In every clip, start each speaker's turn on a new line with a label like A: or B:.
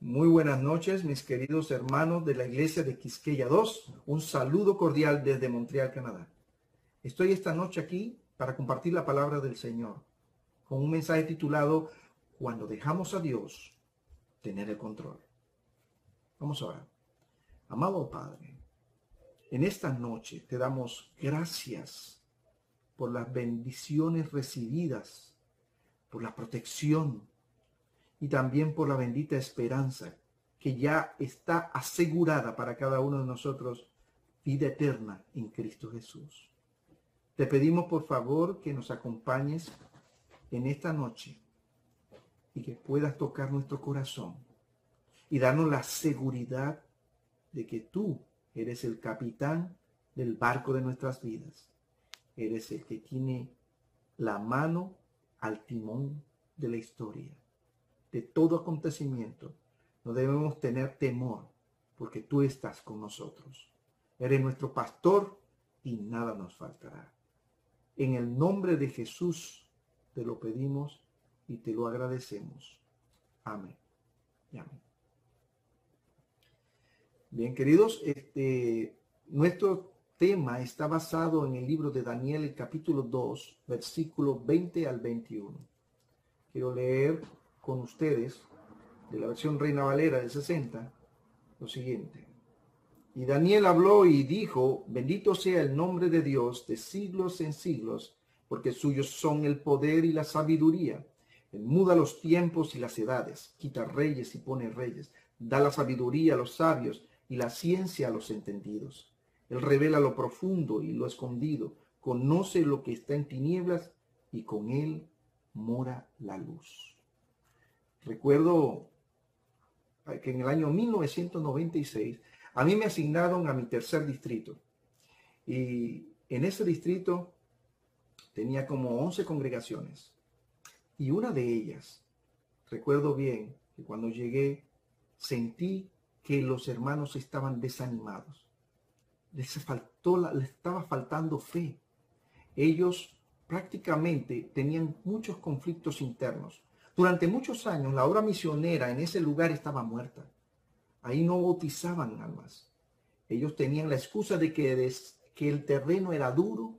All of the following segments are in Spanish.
A: Muy buenas noches, mis queridos hermanos de la iglesia de Quisqueya 2. Un saludo cordial desde Montreal, Canadá. Estoy esta noche aquí para compartir la palabra del Señor con un mensaje titulado Cuando dejamos a Dios tener el control. Vamos ahora. Amado Padre, en esta noche te damos gracias por las bendiciones recibidas, por la protección, y también por la bendita esperanza que ya está asegurada para cada uno de nosotros, vida eterna en Cristo Jesús. Te pedimos por favor que nos acompañes en esta noche y que puedas tocar nuestro corazón y darnos la seguridad de que tú eres el capitán del barco de nuestras vidas. Eres el que tiene la mano al timón de la historia de todo acontecimiento, no debemos tener temor, porque tú estás con nosotros. Eres nuestro pastor y nada nos faltará. En el nombre de Jesús te lo pedimos y te lo agradecemos. Amén. amén. Bien, queridos, este, nuestro tema está basado en el libro de Daniel, el capítulo 2, versículo 20 al 21. Quiero leer con ustedes, de la versión Reina Valera de 60, lo siguiente. Y Daniel habló y dijo, bendito sea el nombre de Dios de siglos en siglos, porque suyos son el poder y la sabiduría. Él muda los tiempos y las edades, quita reyes y pone reyes, da la sabiduría a los sabios y la ciencia a los entendidos. Él revela lo profundo y lo escondido, conoce lo que está en tinieblas y con él mora la luz. Recuerdo que en el año 1996 a mí me asignaron a mi tercer distrito. Y en ese distrito tenía como 11 congregaciones. Y una de ellas, recuerdo bien que cuando llegué sentí que los hermanos estaban desanimados. Les, faltó, les estaba faltando fe. Ellos prácticamente tenían muchos conflictos internos. Durante muchos años la obra misionera en ese lugar estaba muerta. Ahí no bautizaban almas. Ellos tenían la excusa de que, que el terreno era duro,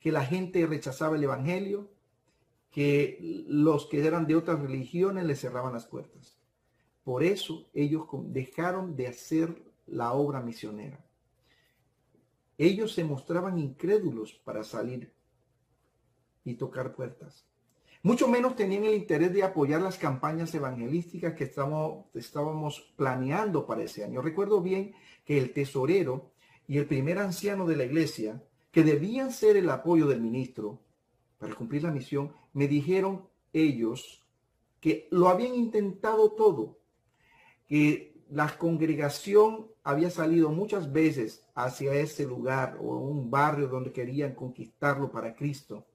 A: que la gente rechazaba el Evangelio, que los que eran de otras religiones les cerraban las puertas. Por eso ellos dejaron de hacer la obra misionera. Ellos se mostraban incrédulos para salir y tocar puertas. Mucho menos tenían el interés de apoyar las campañas evangelísticas que estábamos, planeando para ese año. Recuerdo bien que el tesorero y el primer anciano de la iglesia, que debían ser el apoyo del ministro para cumplir la misión, me dijeron ellos que lo habían intentado todo, que la congregación había salido muchas veces hacia ese lugar o un barrio donde querían conquistarlo para Cristo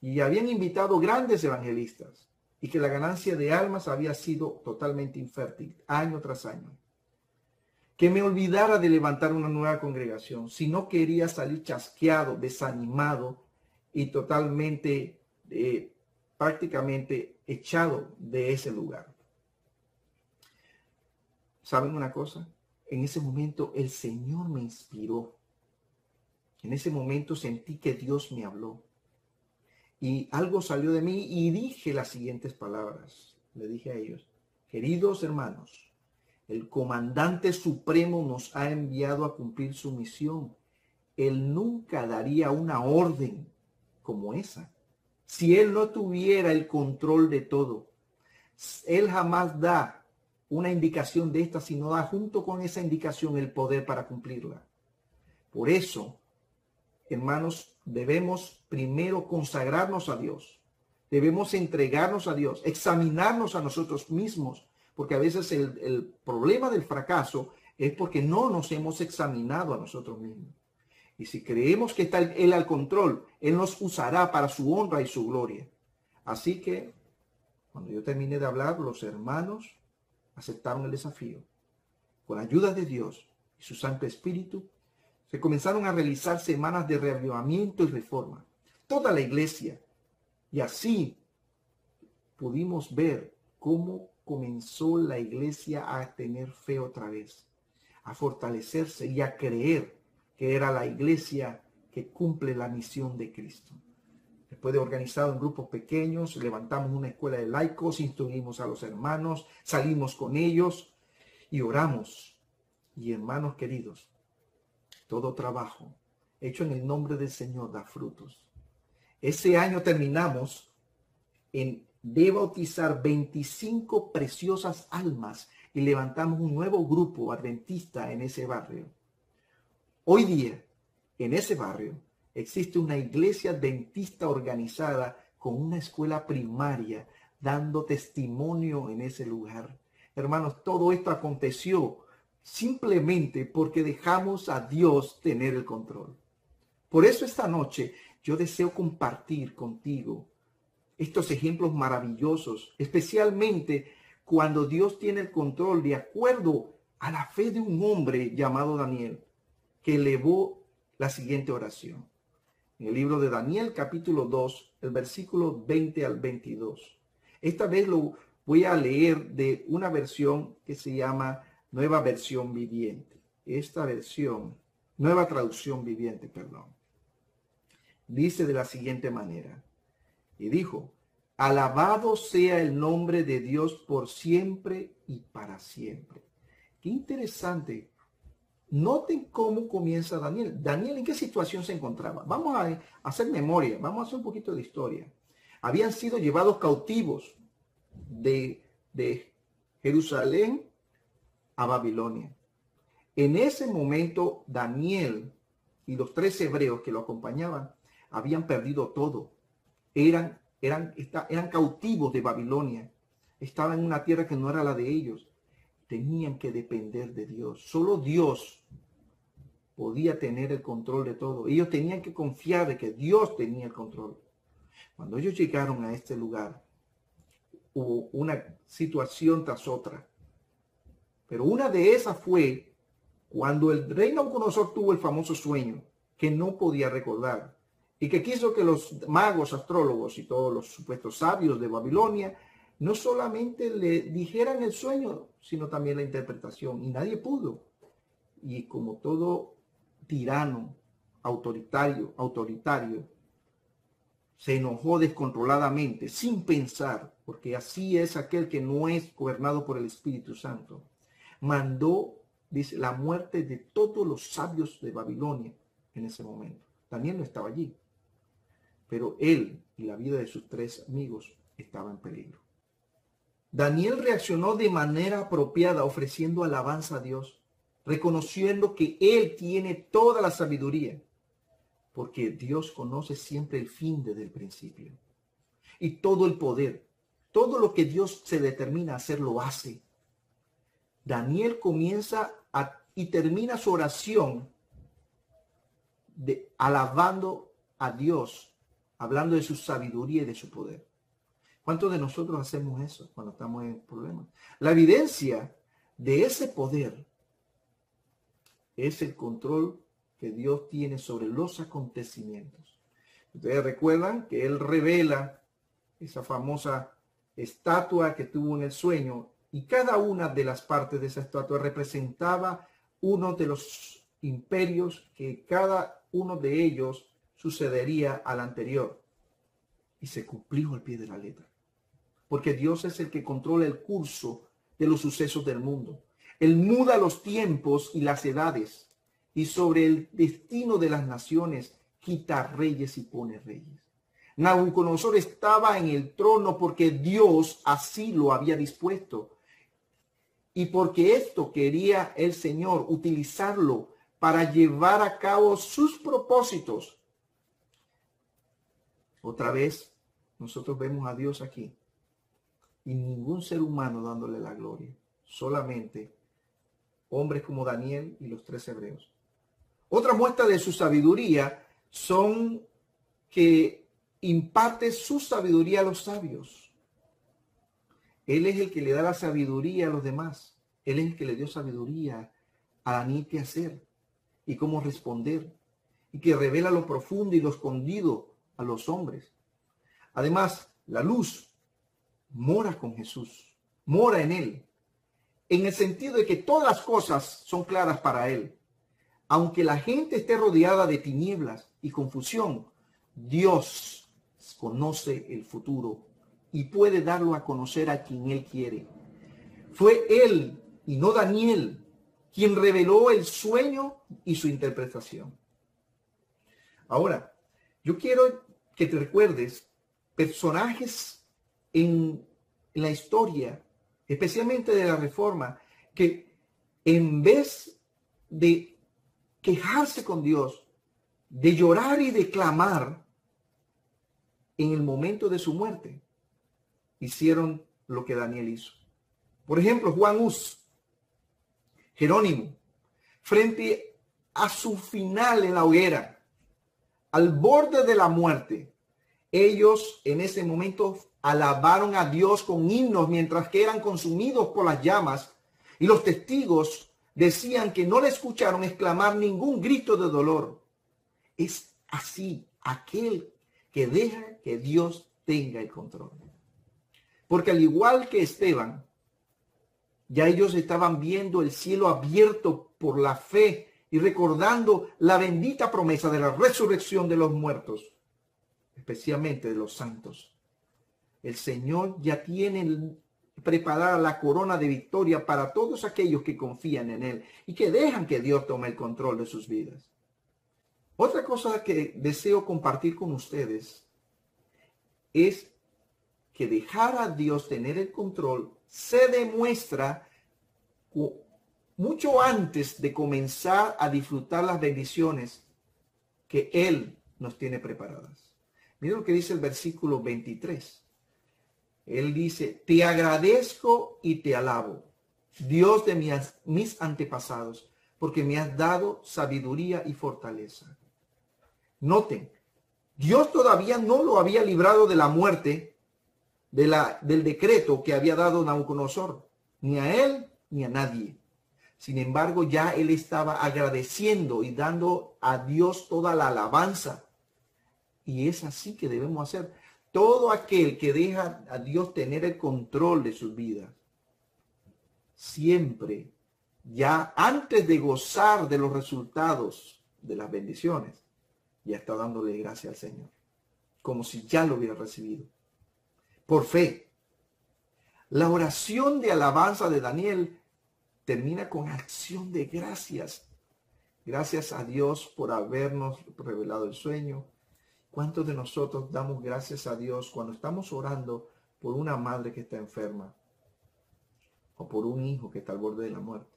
A: y habían invitado grandes evangelistas y que la ganancia de almas había sido totalmente infértil año tras año. Que me olvidara de levantar una nueva congregación si no quería salir chasqueado, desanimado y totalmente, eh, prácticamente echado de ese lugar. ¿Saben una cosa? En ese momento el Señor me inspiró. En ese momento sentí que Dios me habló y algo salió de mí y dije las siguientes palabras. Le dije a ellos, queridos hermanos, el comandante supremo nos ha enviado a cumplir su misión. Él nunca daría una orden como esa si él no tuviera el control de todo. Él jamás da una indicación de esta, sino da junto con esa indicación el poder para cumplirla. Por eso, hermanos, debemos primero consagrarnos a Dios. Debemos entregarnos a Dios, examinarnos a nosotros mismos, porque a veces el, problema del fracaso es porque no nos hemos examinado a nosotros mismos. Y si creemos que está Él al control, Él nos usará para su honra y su gloria. Así que, cuando yo terminé de hablar, los hermanos aceptaron el desafío. Con ayuda de Dios y su Santo Espíritu, se comenzaron a realizar semanas de reavivamiento y reforma. Toda la iglesia. Y así pudimos ver cómo comenzó la iglesia a tener fe otra vez, a fortalecerse y a creer que era la iglesia que cumple la misión de Cristo. Después de organizado en grupos pequeños, levantamos una escuela de laicos, instruimos a los hermanos, salimos con ellos y oramos. Y hermanos queridos, todo trabajo hecho en el nombre del Señor da frutos. Ese año terminamos en de bautizar 25 preciosas almas y levantamos un nuevo grupo adventista en ese barrio. Hoy día, en ese barrio, existe una iglesia adventista organizada con una escuela primaria dando testimonio en ese lugar. Hermanos, todo esto aconteció simplemente porque dejamos a Dios tener el control. Por eso esta noche yo deseo compartir contigo estos ejemplos maravillosos, especialmente cuando Dios tiene el control de acuerdo a la fe de un hombre llamado Daniel, que elevó la siguiente oración. En el libro de Daniel capítulo 2, el versículo 20 al 22. Esta vez lo voy a leer de una versión que se llama Nueva Versión Viviente. Esta versión, Nueva Traducción Viviente, perdón. Dice de la siguiente manera y dijo, alabado sea el nombre de Dios por siempre y para siempre. Qué interesante. Noten cómo comienza Daniel. Daniel, ¿en qué situación se encontraba? Vamos a hacer memoria, vamos a hacer un poquito de historia. Habían sido llevados cautivos de, de Jerusalén a Babilonia. En ese momento, Daniel y los tres hebreos que lo acompañaban habían perdido todo eran, eran, eran cautivos de Babilonia. Estaban en una tierra que no era la de ellos. Tenían que depender de Dios. Solo Dios podía tener el control de todo. Ellos tenían que confiar de que Dios tenía el control. Cuando ellos llegaron a este lugar, hubo una situación tras otra. Pero una de esas fue cuando el rey Nabucodonosor tuvo el famoso sueño que no podía recordar y que quiso que los magos, astrólogos y todos los supuestos sabios de Babilonia no solamente le dijeran el sueño, sino también la interpretación. Y nadie pudo. Y como todo tirano, autoritario, autoritario, se enojó descontroladamente, sin pensar, porque así es aquel que no es gobernado por el Espíritu Santo. Mandó, dice, la muerte de todos los sabios de Babilonia en ese momento. Daniel no estaba allí pero él y la vida de sus tres amigos estaba en peligro. Daniel reaccionó de manera apropiada ofreciendo alabanza a Dios, reconociendo que Él tiene toda la sabiduría, porque Dios conoce siempre el fin desde el principio. Y todo el poder, todo lo que Dios se determina a hacer, lo hace. Daniel comienza y termina su oración de, alabando a Dios hablando de su sabiduría y de su poder. ¿Cuántos de nosotros hacemos eso cuando estamos en problemas? La evidencia de ese poder es el control que Dios tiene sobre los acontecimientos. Ustedes recuerdan que Él revela esa famosa estatua que tuvo en el sueño y cada una de las partes de esa estatua representaba uno de los imperios que cada uno de ellos sucedería al anterior. Y se cumplió al pie de la letra. Porque Dios es el que controla el curso de los sucesos del mundo. Él muda los tiempos y las edades. Y sobre el destino de las naciones quita reyes y pone reyes. Nabucodonosor estaba en el trono porque Dios así lo había dispuesto. Y porque esto quería el Señor utilizarlo para llevar a cabo sus propósitos otra vez, nosotros vemos a Dios aquí y ningún ser humano dándole la gloria, solamente hombres como Daniel y los tres hebreos. Otra muestra de su sabiduría son que imparte su sabiduría a los sabios. Él es el que le da la sabiduría a los demás. Él es el que le dio sabiduría a Daniel qué hacer y cómo responder. Y que revela lo profundo y lo escondido a los hombres. Además, la luz mora con Jesús. mora en él, en el sentido de que todas las cosas son claras para él. Aunque la gente esté rodeada de tinieblas y confusión, Dios conoce el futuro y puede darlo a conocer a quien él quiere. Fue él y no Daniel quien reveló el sueño y su interpretación. Ahora, yo quiero que te recuerdes personajes en, la historia, especialmente de la Reforma, que en vez de quejarse con Dios, de llorar y de clamar en el momento de su muerte, hicieron lo que Daniel hizo. Por ejemplo, Juan Hus, Jerónimo, frente a su final en la hoguera, al borde de la muerte, ellos en ese momento alabaron a Dios con himnos mientras que eran consumidos por las llamas y los testigos decían que no le escucharon exclamar ningún grito de dolor. Es así aquel que deja que Dios tenga el control. Porque al igual que Esteban, ya ellos estaban viendo el cielo abierto por la fe y recordando la bendita promesa de la resurrección de los muertos, especialmente de los santos. El Señor ya tiene preparada la corona de victoria para todos aquellos que confían en Él y que dejan que Dios tome el control de sus vidas. Otra cosa que deseo compartir con ustedes es que dejar a Dios tener el control se demuestra mucho antes de comenzar a disfrutar las bendiciones que Él nos tiene preparadas. Mira lo que dice el versículo 23. Él dice, te agradezco y te alabo, Dios de mis, mis antepasados, porque me has dado sabiduría y fortaleza. Noten, Dios todavía no lo había librado de la muerte de la, del decreto que había dado Nabucodonosor, ni a él ni a nadie. Sin embargo, ya él estaba agradeciendo y dando a Dios toda la alabanza. Y es así que debemos hacer. Todo aquel que deja a Dios tener el control de sus vidas, siempre, ya antes de gozar de los resultados de las bendiciones, ya está dándole gracias al Señor, como si ya lo hubiera recibido por fe. La oración de alabanza de Daniel termina con acción de gracias. Gracias a Dios por habernos revelado el sueño. ¿Cuántos de nosotros damos gracias a Dios cuando estamos orando por una madre que está enferma? O por un hijo que está al borde de la muerte.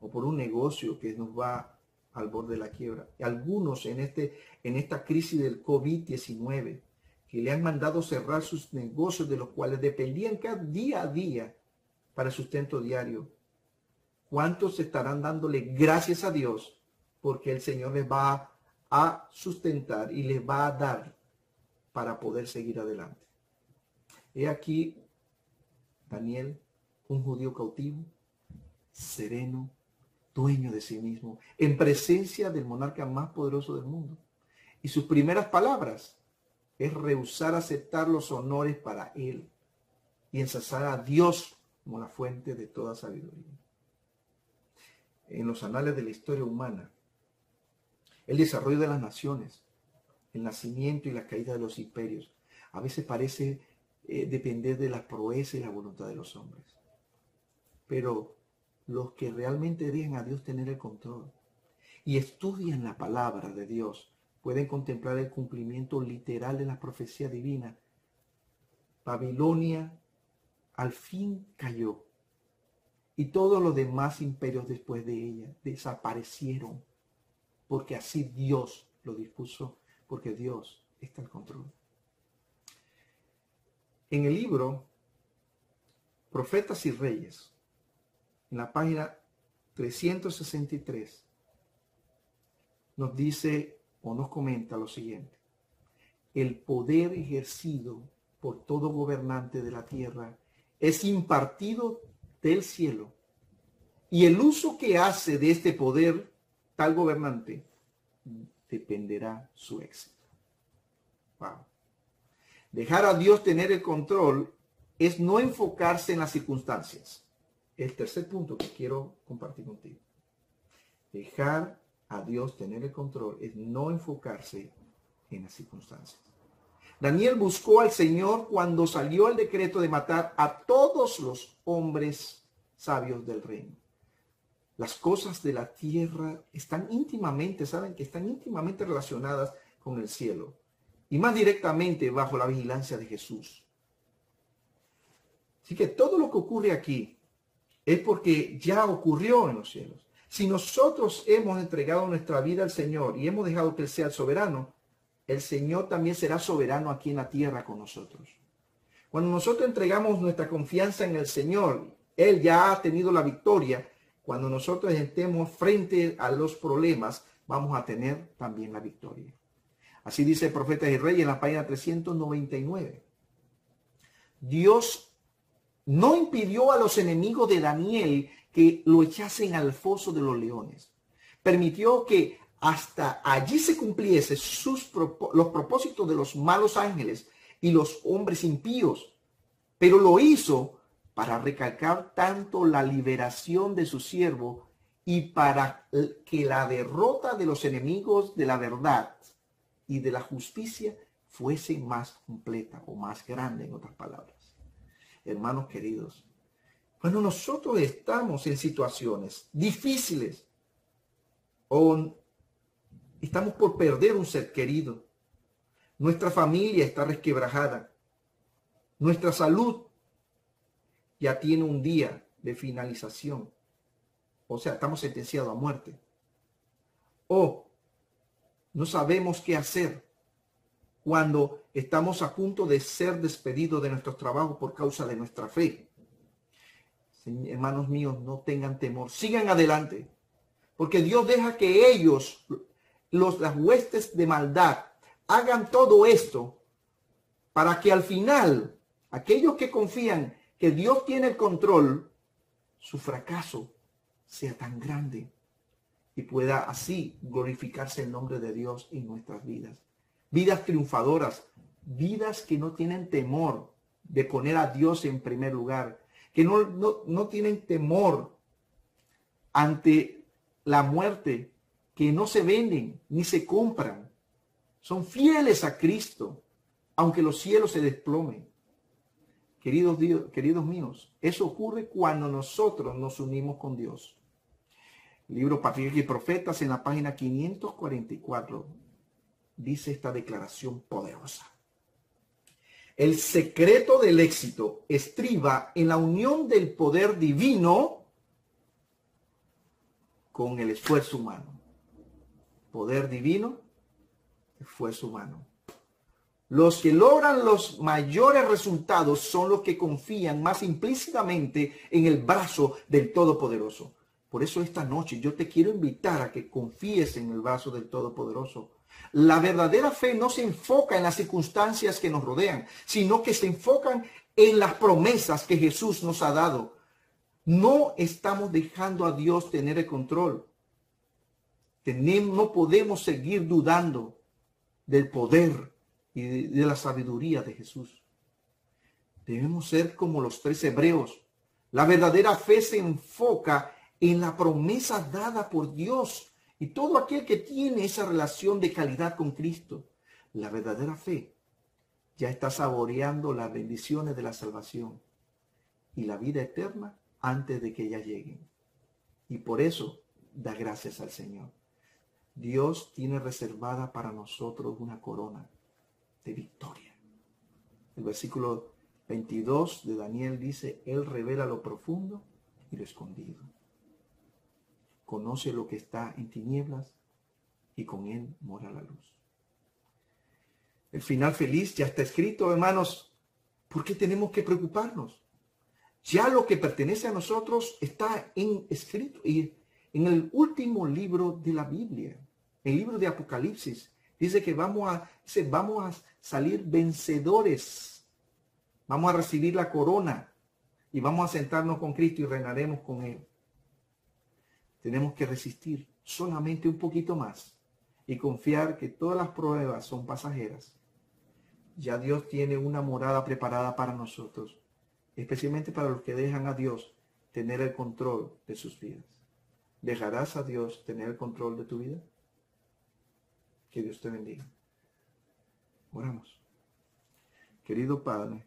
A: O por un negocio que nos va al borde de la quiebra. Algunos en, este, en esta crisis del COVID-19 que le han mandado cerrar sus negocios de los cuales dependían cada día a día para sustento diario. ¿Cuántos estarán dándole gracias a Dios porque el Señor les va a sustentar y les va a dar para poder seguir adelante? He aquí Daniel, un judío cautivo, sereno, dueño de sí mismo, en presencia del monarca más poderoso del mundo. Y sus primeras palabras es rehusar aceptar los honores para él y ensalzar a Dios como la fuente de toda sabiduría. En los anales de la historia humana, el desarrollo de las naciones, el nacimiento y la caída de los imperios, a veces parece eh, depender de la proeza y la voluntad de los hombres. Pero los que realmente dejan a Dios tener el control y estudian la palabra de Dios, pueden contemplar el cumplimiento literal de la profecía divina. Babilonia al fin cayó y todos los demás imperios después de ella desaparecieron porque así Dios lo dispuso, porque Dios está al control. En el libro Profetas y Reyes, en la página 363, nos dice o nos comenta lo siguiente. El poder ejercido por todo gobernante de la tierra es impartido del cielo. Y el uso que hace de este poder tal gobernante dependerá su éxito. Dejar a Dios tener el control es no enfocarse en las circunstancias. El tercer punto que quiero compartir contigo. Dejar a Dios tener el control es no enfocarse en las circunstancias. Daniel buscó al Señor cuando salió el decreto de matar a todos los hombres sabios del reino. Las cosas de la tierra están íntimamente, saben que están íntimamente relacionadas con el cielo y más directamente bajo la vigilancia de Jesús. Así que todo lo que ocurre aquí es porque ya ocurrió en los cielos. Si nosotros hemos entregado nuestra vida al Señor y hemos dejado que Él sea el soberano, el Señor también será soberano aquí en la tierra con nosotros. Cuando nosotros entregamos nuestra confianza en el Señor, Él ya ha tenido la victoria. Cuando nosotros estemos frente a los problemas, vamos a tener también la victoria. Así dice el profeta y rey en la página 399. Dios no impidió a los enemigos de Daniel que lo echasen al foso de los leones. Permitió que hasta allí se cumpliese sus, los propósitos de los malos ángeles y los hombres impíos. Pero lo hizo para recalcar tanto la liberación de su siervo y para que la derrota de los enemigos de la verdad y de la justicia fuese más completa o más grande, en otras palabras. Hermanos queridos, cuando nosotros estamos en situaciones difíciles o estamos por perder un ser querido, nuestra familia está resquebrajada, nuestra salud ya tiene un día de finalización, o sea, estamos sentenciados a muerte, o no sabemos qué hacer cuando estamos a punto de ser despedidos de nuestros trabajos por causa de nuestra fe hermanos míos, no tengan temor, sigan adelante, porque Dios deja que ellos, los, las huestes de maldad, hagan todo esto para que al final aquellos que confían que Dios tiene el control, su fracaso sea tan grande y pueda así glorificarse el nombre de Dios en nuestras vidas. Vidas triunfadoras, vidas que no tienen temor de poner a Dios en primer lugar, que no, no, tienen temor ante la muerte, que no se venden ni se compran. Son fieles a Cristo, aunque los cielos se desplomen. Queridos, Dios, queridos míos, eso ocurre cuando nosotros nos unimos con Dios. libro Patriarcas y Profetas en la página 544 dice esta declaración poderosa. El secreto del éxito estriba en la unión del poder divino con el esfuerzo humano. Poder divino, esfuerzo humano. Los que logran los mayores resultados son los que confían más implícitamente en el brazo del Todopoderoso. Por eso esta noche yo te quiero invitar a que confíes en el brazo del Todopoderoso la verdadera fe no se enfoca en las circunstancias que nos rodean, sino que se enfocan en las promesas que Jesús nos ha dado. No estamos dejando a Dios tener el control. No podemos seguir dudando del poder y de, de la sabiduría de Jesús. Debemos ser como los tres hebreos. La verdadera fe se enfoca en la promesa dada por Dios y todo aquel que tiene esa relación de calidad con Cristo, la verdadera fe, ya está saboreando las bendiciones de la salvación y la vida eterna antes de que ya lleguen. Y por eso da gracias al Señor. Dios tiene reservada para nosotros una corona de victoria. El versículo 22 de Daniel dice, Él revela lo profundo y lo escondido conoce lo que está en tinieblas y con él mora la luz. El final feliz ya está escrito, hermanos. ¿Por qué tenemos que preocuparnos? Ya lo que pertenece a nosotros está en escrito y en el último libro de la Biblia, el libro de Apocalipsis, dice que vamos a, vamos a salir vencedores. Vamos a recibir la corona y vamos a sentarnos con Cristo y reinaremos con Él tenemos que resistir solamente un poquito más y confiar que todas las pruebas son pasajeras. Ya Dios tiene una morada preparada para nosotros especialmente para los que dejan a Dios tener el control de sus vidas. ¿Dejarás a Dios tener el control de tu vida? Que Dios te bendiga. Oramos. Querido Padre,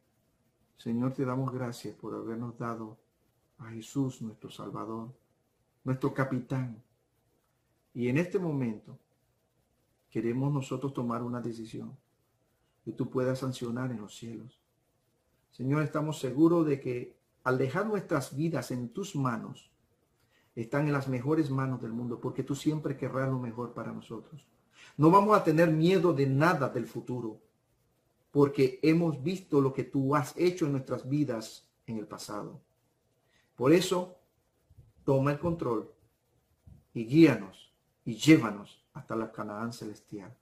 A: Señor, te damos gracias por habernos dado a Jesús, nuestro Salvador, nuestro capitán. Y en este momento queremos nosotros tomar una decisión que tú puedas sancionar en los cielos. Señor, estamos seguros de que al dejar nuestras vidas en tus manos, están en las mejores manos del mundo, porque tú siempre querrás lo mejor para nosotros. No vamos a tener miedo de nada del futuro, porque hemos visto lo que tú has hecho en nuestras vidas en el pasado. Por eso, toma el control y guíanos y llévanos hasta la Canaán celestial.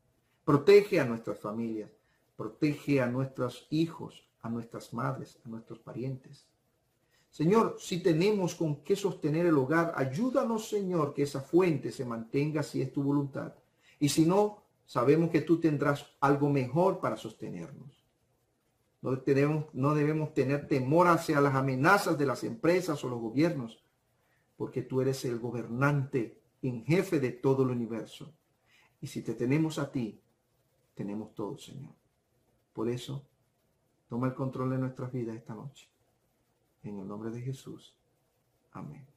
A: Protege a nuestras familias, protege a nuestros hijos, a nuestras madres, a nuestros parientes. Señor, si tenemos con qué sostener el hogar, ayúdanos, Señor, que esa fuente se mantenga si es tu voluntad. Y si no, sabemos que tú tendrás algo mejor para sostenernos. No debemos, no debemos tener temor hacia las amenazas de las empresas o los gobiernos, porque tú eres el gobernante en jefe de todo el universo. Y si te tenemos a ti, tenemos todo, Señor. Por eso, toma el control de nuestras vidas esta noche. En el nombre de Jesús. Amén.